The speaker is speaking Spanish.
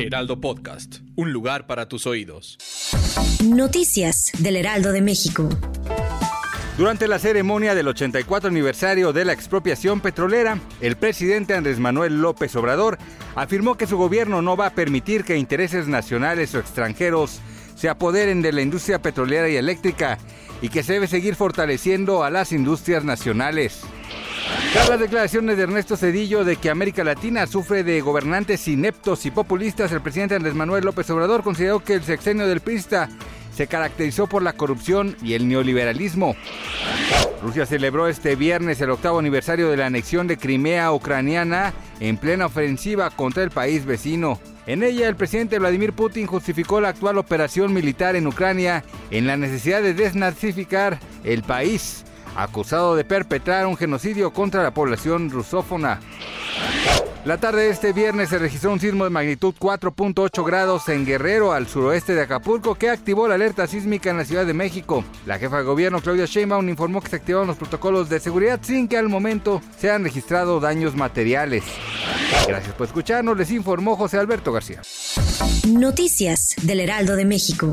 Heraldo Podcast, un lugar para tus oídos. Noticias del Heraldo de México. Durante la ceremonia del 84 aniversario de la expropiación petrolera, el presidente Andrés Manuel López Obrador afirmó que su gobierno no va a permitir que intereses nacionales o extranjeros se apoderen de la industria petrolera y eléctrica y que se debe seguir fortaleciendo a las industrias nacionales. Tras las declaraciones de Ernesto Cedillo de que América Latina sufre de gobernantes ineptos y populistas, el presidente Andrés Manuel López Obrador consideró que el sexenio del PRISTA se caracterizó por la corrupción y el neoliberalismo. Rusia celebró este viernes el octavo aniversario de la anexión de Crimea ucraniana en plena ofensiva contra el país vecino. En ella, el presidente Vladimir Putin justificó la actual operación militar en Ucrania en la necesidad de desnazificar el país acusado de perpetrar un genocidio contra la población rusófona. La tarde de este viernes se registró un sismo de magnitud 4.8 grados en Guerrero, al suroeste de Acapulco, que activó la alerta sísmica en la Ciudad de México. La jefa de gobierno, Claudia Sheinbaum, informó que se activaron los protocolos de seguridad sin que al momento se han registrado daños materiales. Gracias por escucharnos, les informó José Alberto García. Noticias del Heraldo de México.